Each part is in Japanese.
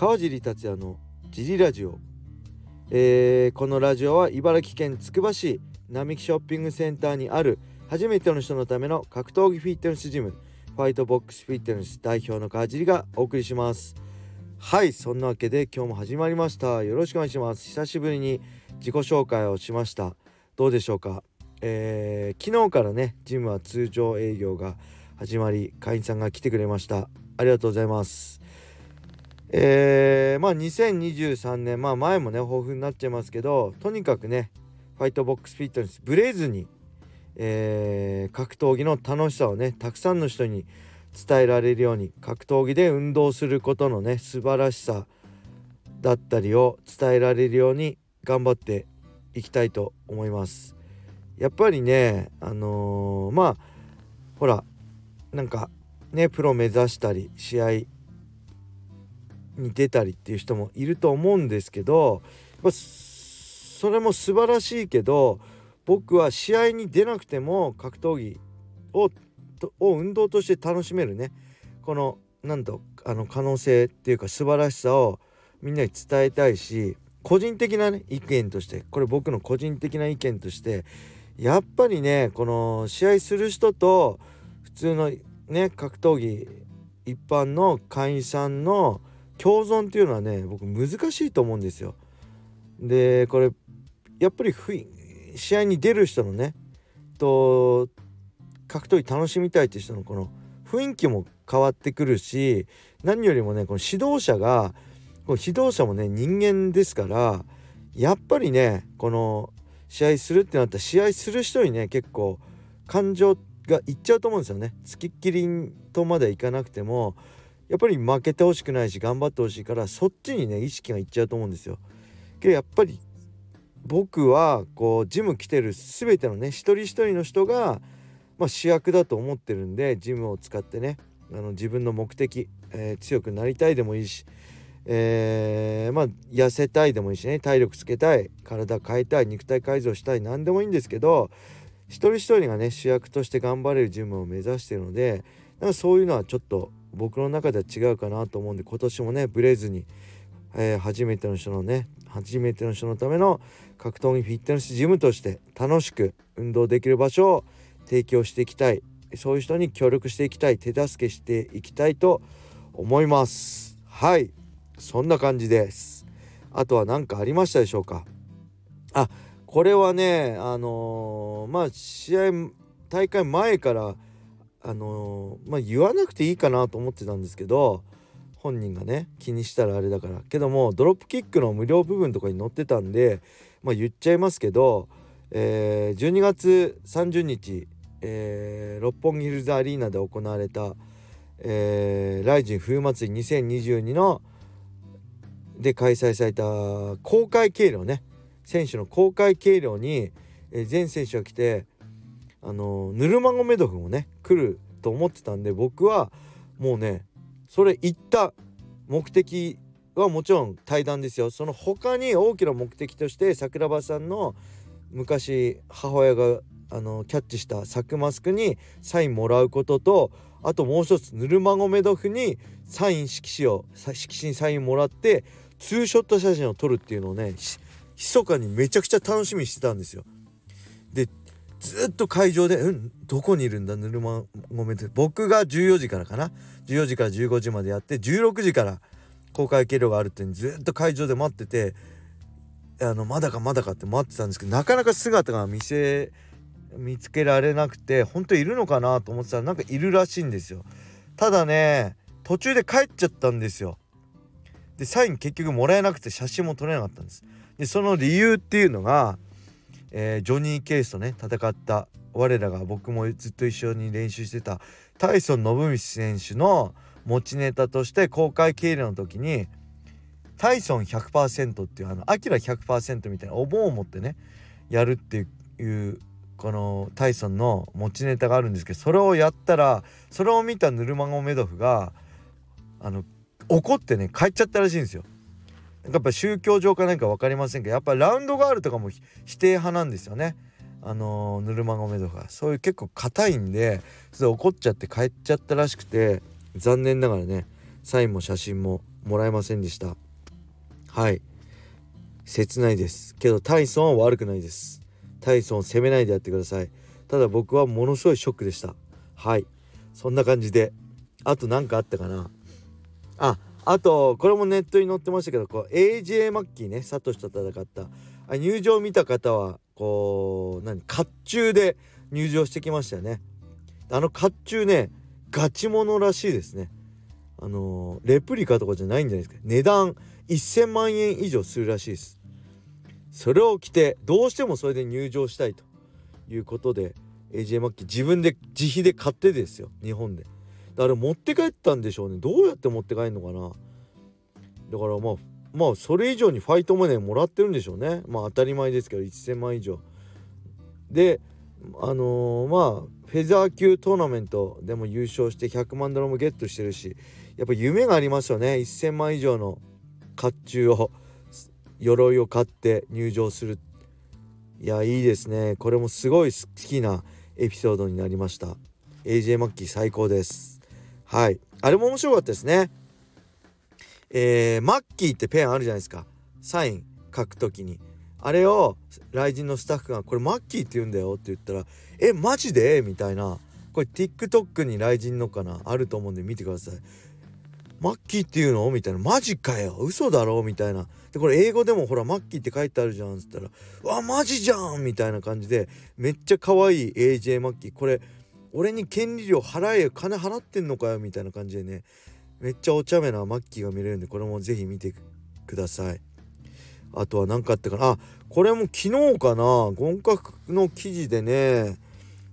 川尻達也のジリラジオ、えー、このラジオは茨城県つくば市並木ショッピングセンターにある初めての人のための格闘技フィットネスジムファイトボックスフィットネス代表の川尻がお送りします。はいそんなわけで今日も始まりました。よろしくお願いします。久しぶりに自己紹介をしました。どうでしょうか？えー、昨日からねジムは通常営業が始まり会員さんが来てくれました。ありがとうございます。えー、まあ2023年まあ前もね豊富になっちゃいますけどとにかくねファイトボックスフィットネスブレずに、えー、格闘技の楽しさをねたくさんの人に伝えられるように格闘技で運動することのね素晴らしさだったりを伝えられるように頑張っていきたいと思います。やっぱりねあのー、まあほらなんかねプロ目指したり試合に出たりっていう人もいると思うんですけど、ま、それも素晴らしいけど僕は試合に出なくても格闘技をを運動として楽しめるね。このなんとあの可能性っていうか素晴らしさをみんなに伝えたいし個人的なね意見としてこれ僕の個人的な意見としてやっぱりねこの試合する人と普通のね格闘技一般の会員さんの共存っていうのはね僕難しいと思うんですよ。でこれやっぱり試合に出る人のねと格闘技楽しみたいって人のこの雰囲気も変わってくるし何よりもねこの指導者がこの指導者もね人間ですからやっぱりねこの試合するってなったら試合する人にね結構感情がいっちゃうと思うんですよね。つきっきりとまでいかなくてもやっぱり負けてほしくないし頑張ってほしいからそっちにね意識がいっちゃうと思うんですよ。けどやっぱり僕はこうジム来てる全てのね一人一人の人が、まあ、主役だと思ってるんでジムを使ってねあの自分の目的、えー、強くなりたいでもいいしえー、まあ痩せたいでもいいしね体力つけたい体変えたい肉体改造したい何でもいいんですけど一人一人がね主役として頑張れるジムを目指してるのでなんかそういうのはちょっと僕の中では違うかなと思うんで今年もねブレずに、えー、初めての人のね初めての人のための格闘技フィットネスジムとして楽しく運動できる場所を提供していきたい。そういう人に協力していきたい。手助けしていきたいと思います。はい。そんな感じです。あとは何かありましたでしょうか？あこれはねあのー、まあ試合大会前からあのー、まあ言わなくていいかなと思ってたんですけど本人がね気にしたらあれだから。けどもドロップキックの無料部分とかに載ってたんでまあ言っちゃいますけど、えー、12月30日、えー、六本木ヒルズアリーナで行われた、えー、ライジン冬祭り2022ので開催された公開計量ね。選手の公開計量に、えー、全選手が来てあのヌルマゴメドフもね来ると思ってたんで僕はもうねそれ行った目的はもちろん対談ですよその他に大きな目的として桜庭さんの昔母親があのキャッチしたサクマスクにサインもらうこととあともう一つヌルマゴメドフにサイン色紙を色紙にサインもらってツーショット写真を撮るっていうのをね密かにめちゃくちゃ楽しみにしてたんですよ。ずっと会場で「うんどこにいるんだぬるまごめん」って僕が14時からかな14時から15時までやって16時から公開経路があるってずっと会場で待っててあのまだかまだかって待ってたんですけどなかなか姿が見せ見つけられなくて本当いるのかなと思ってたらなんかいるらしいんですよ。ただね途中で帰っちゃったんですよ。でサイン結局もらえなくて写真も撮れなかったんですでその理由っていうのが、えー、ジョニー・ケースとね戦った我らが僕もずっと一緒に練習してたタイソン・信道選手の持ちネタとして公開経理の時にタイソン100%っていうあのアキラ100%みたいなお盆を持ってねやるっていうこのタイソンの持ちネタがあるんですけどそれをやったらそれを見たヌルマゴメドフがあの怒ってね帰っちゃったらしいんですよ。やっぱ宗教上か何か分かりませんけどやっぱラウンドガールとかも否定派なんですよね。あのー、ヌルマゴメドがそういう結構硬いんでそれ怒っちゃって帰っちゃったらしくて残念ながらねサインも写真ももらえませんでした。はい。切ないです。けどタイソンは悪くないです。タイソンを責めないでやってください。ただ僕はものすごいショックでした。はい。そんな感じで。あと何かあったかな。ああとこれもネットに載ってましたけどこう AJ マッキーねサトシと戦った。あ入場見た方はこう何甲冑で入場してきましたよね。あの甲冑ねガチモノらしいですね。あの、レプリカとかじゃないんじゃないですか。値段1000万円以上するらしいです。それを着てどうしてもそれで入場したいということで AJ マッキー自分で自費で買ってですよ。日本で。だから持って帰ったんでしょうね。どうやって持って帰るのかな。だからまあまあそれ以上にファイトマネーもらってるんでしょうね。まあ当たり前ですけど1000万以上。であのー、まあフェザー級トーナメントでも優勝して100万ドルもゲットしてるしやっぱ夢がありますよね。1000万以上の甲冑を鎧を買って入場する。いやいいですね。これもすごい好きなエピソードになりました。AJ マッキー最高です。はい。あれも面白かったですね。えー、マッキーってペンあるじゃないですか。サイン書くときに。あれを雷神のスタッフが「これマッキーって言うんだよ」って言ったら「えマジで?」みたいな。これ TikTok に雷神のかな？あると思うんで見てください。マッキーっていうの？みたいな。マジかよ。嘘だろ？みたいな。でこれ英語でもほらマッキーって書いてあるじゃんっつったら「わマジじゃん!」みたいな感じでめっちゃ可愛い AJ マッキー。これ俺に権利料払え金払ってんのかよみたいな感じでねめっちゃお茶目なマッキーが見れるんでこれもぜひ見てください。あとは何かあったかな。あこれも昨日かな。合格の記事でね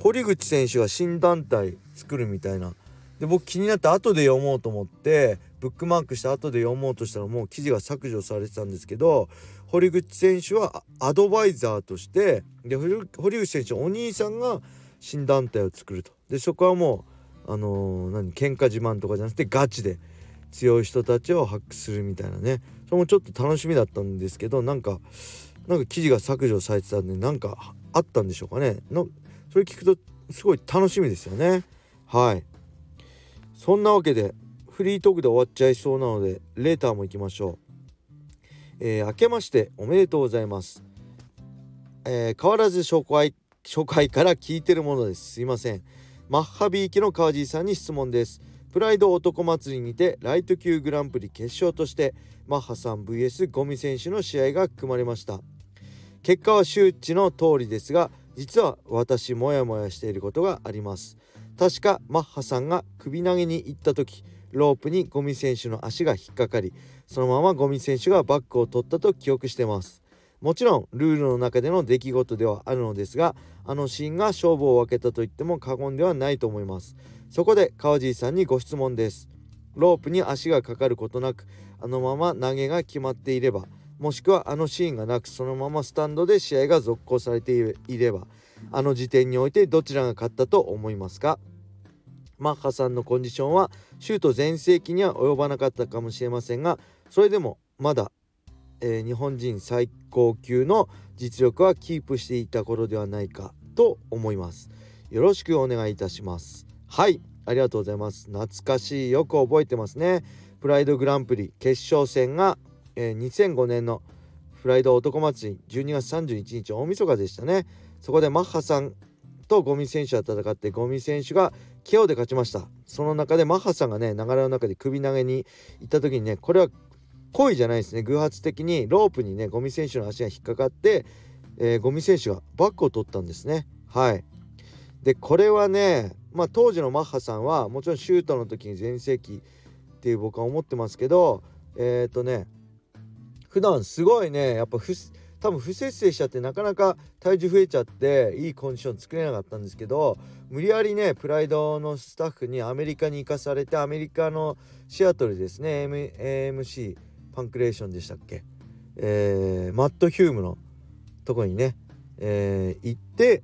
堀口選手が新団体作るみたいな。で僕気になって後で読もうと思ってブックマークして後で読もうとしたらもう記事が削除されてたんですけど堀口選手はアドバイザーとしてで堀口選手お兄さんが新団体を作ると。でそこはもうあのー、何喧嘩自慢とかじゃなくてガチで強い人たちを発掘するみたいなね。それもちょっと楽しみだったんですけどなんかなんか記事が削除されてたんでなんかあったんでしょうかね。のそれ聞くとすごい楽しみですよね。はい。そんなわけでフリートークで終わっちゃいそうなのでレーターも行きましょう。えー、明けましておめでとうございます、えー、変わらず初回から聞いてるものです。すいません。マッハビーキの川地さんに質問です。プライド男祭りにてライト級グランプリ決勝としてマッハさん VS ゴミ選手の試合が組まれました。結果は周知の通りですが実は私モヤモヤしていることがあります。確かマッハさんが首投げに行った時ロープにゴミ選手の足が引っかかりそのままゴミ選手がバックを取ったと記憶してます。もちろんルールの中での出来事ではあるのですがあのシーンが勝負を分けたと言っても過言ではないと思います。そこで川尻さんにご質問です。ロープに足がかかることなくあのまま投げが決まっていればもしくはあのシーンがなくそのままスタンドで試合が続行されていればあの時点においてどちらが勝ったと思いますか？マッハさんのコンディションはシュート全盛期には及ばなかったかもしれませんがそれでもまだ、えー、日本人最高級の実力はキープしていた頃ではないかと思います。よろしくお願いいたします。はい。ありがとうございます。懐かしいよく覚えてますね。プライドグランプリ決勝戦が、えー、2005年のプライド男祭り12月31日大晦日でしたね。そこでマッハさんとゴミ選手は戦ってゴミ選手が KO で勝ちました。その中でマッハさんがね流れの中で首投げに行った時にねこれは故意じゃないですね。偶発的にロープにねゴミ選手の足が引っかかって、えー、ゴミ選手がバックを取ったんですね。はい。でこれはねまあ当時のマッハさんはもちろんシュートの時に全盛期っていう僕は思ってますけどえっ、ー、とね普段すごいねやっぱ多分不節制しちゃってなかなか体重増えちゃっていいコンディション作れなかったんですけど無理やりねプライドのスタッフにアメリカに行かされてアメリカのシアトルですね AMC パンクレーションでしたっけ、えー、マット・ヒュームのとこにね、えー、行って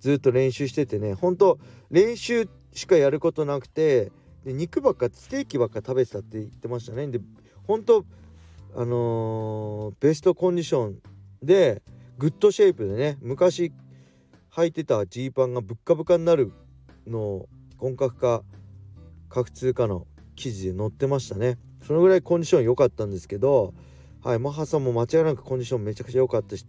ずっと練習しててね本当練習しかやることなくてで肉ばっかステーキばっか食べてたって言ってましたね。で本当あのー、ベストコンディションで good shape でね昔履いてたジーパンがぶっかぶかになるのをゴン格か格通かの記事で載ってましたね。そのぐらいコンディション良かったんですけど、はい、マッハさんも間違いなくコンディションめちゃくちゃ良かったし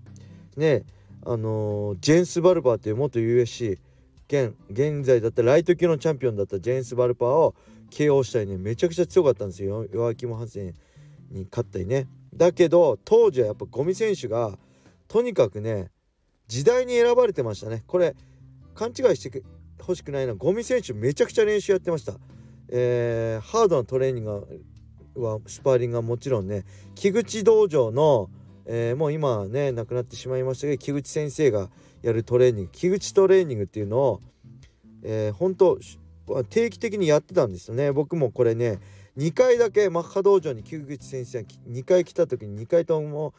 ねあのー、ジェンス・バルパーという元 USC 現現在だったライト級のチャンピオンだったジェンス・バルパーを KO したりねめちゃくちゃ強かったんですよ。弱気もハセンに勝ったりね。だけど当時はやっぱゴミ選手がとにかくね時代に選ばれてましたね。これ勘違いしてほしくないのはゴミ選手めちゃくちゃ練習やってました、えー、ハードなトレーニングはスパーリングはもちろんね木口道場の、えー、もう今ね亡くなってしまいましたけど木口先生がやるトレーニング木口トレーニングっていうのを、えー、本当定期的にやってたんですよね僕もこれね2回だけマッハ道場に木口先生が2回来た時に2回とも、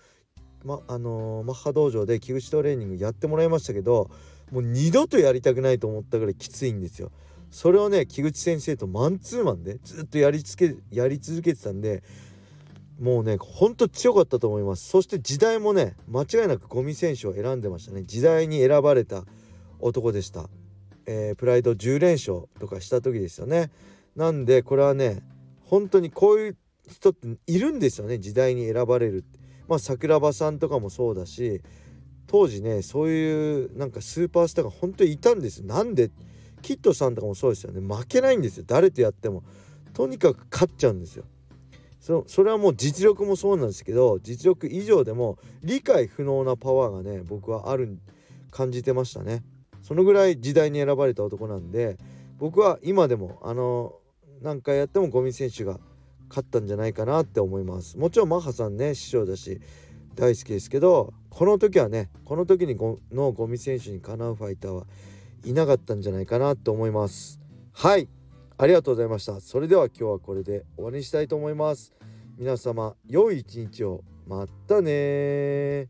まあのー、マッハ道場で木口トレーニングやってもらいましたけどもう二度とやりたくないと思ったぐらいきついんですよ。それをね木口先生とマンツーマンでずっとやりつけやり続けてたんでもうねほんと強かったと思います。そして時代もね間違いなくゴミ選手を選んでましたね。時代に選ばれた男でした、えー、プライド10連勝とかした時ですよね。なんでこれはね本当にこういう人っているんですよね。時代に選ばれるまあ桜庭さんとかもそうだし当時ねそういうなんかスーパースターが本当にいたんです。なんでキッドさんとかもそうですよね。負けないんですよ。誰とやっても。とにかく勝っちゃうんですよ。そそれはもう実力もそうなんですけど実力以上でも理解不能なパワーがね僕はある感じてましたね。そのぐらい時代に選ばれた男なんで僕は今でもあの何回やってもゴミ選手が勝ったんじゃないかなって思います。もちろんマッハさんね師匠だし大好きですけどこの時はねこの時にのゴミ選手にかなうファイターはいなかったんじゃないかなと思います。はい。ありがとうございました。それでは今日はこれで終わりにしたいと思います。皆様良い一日を。またね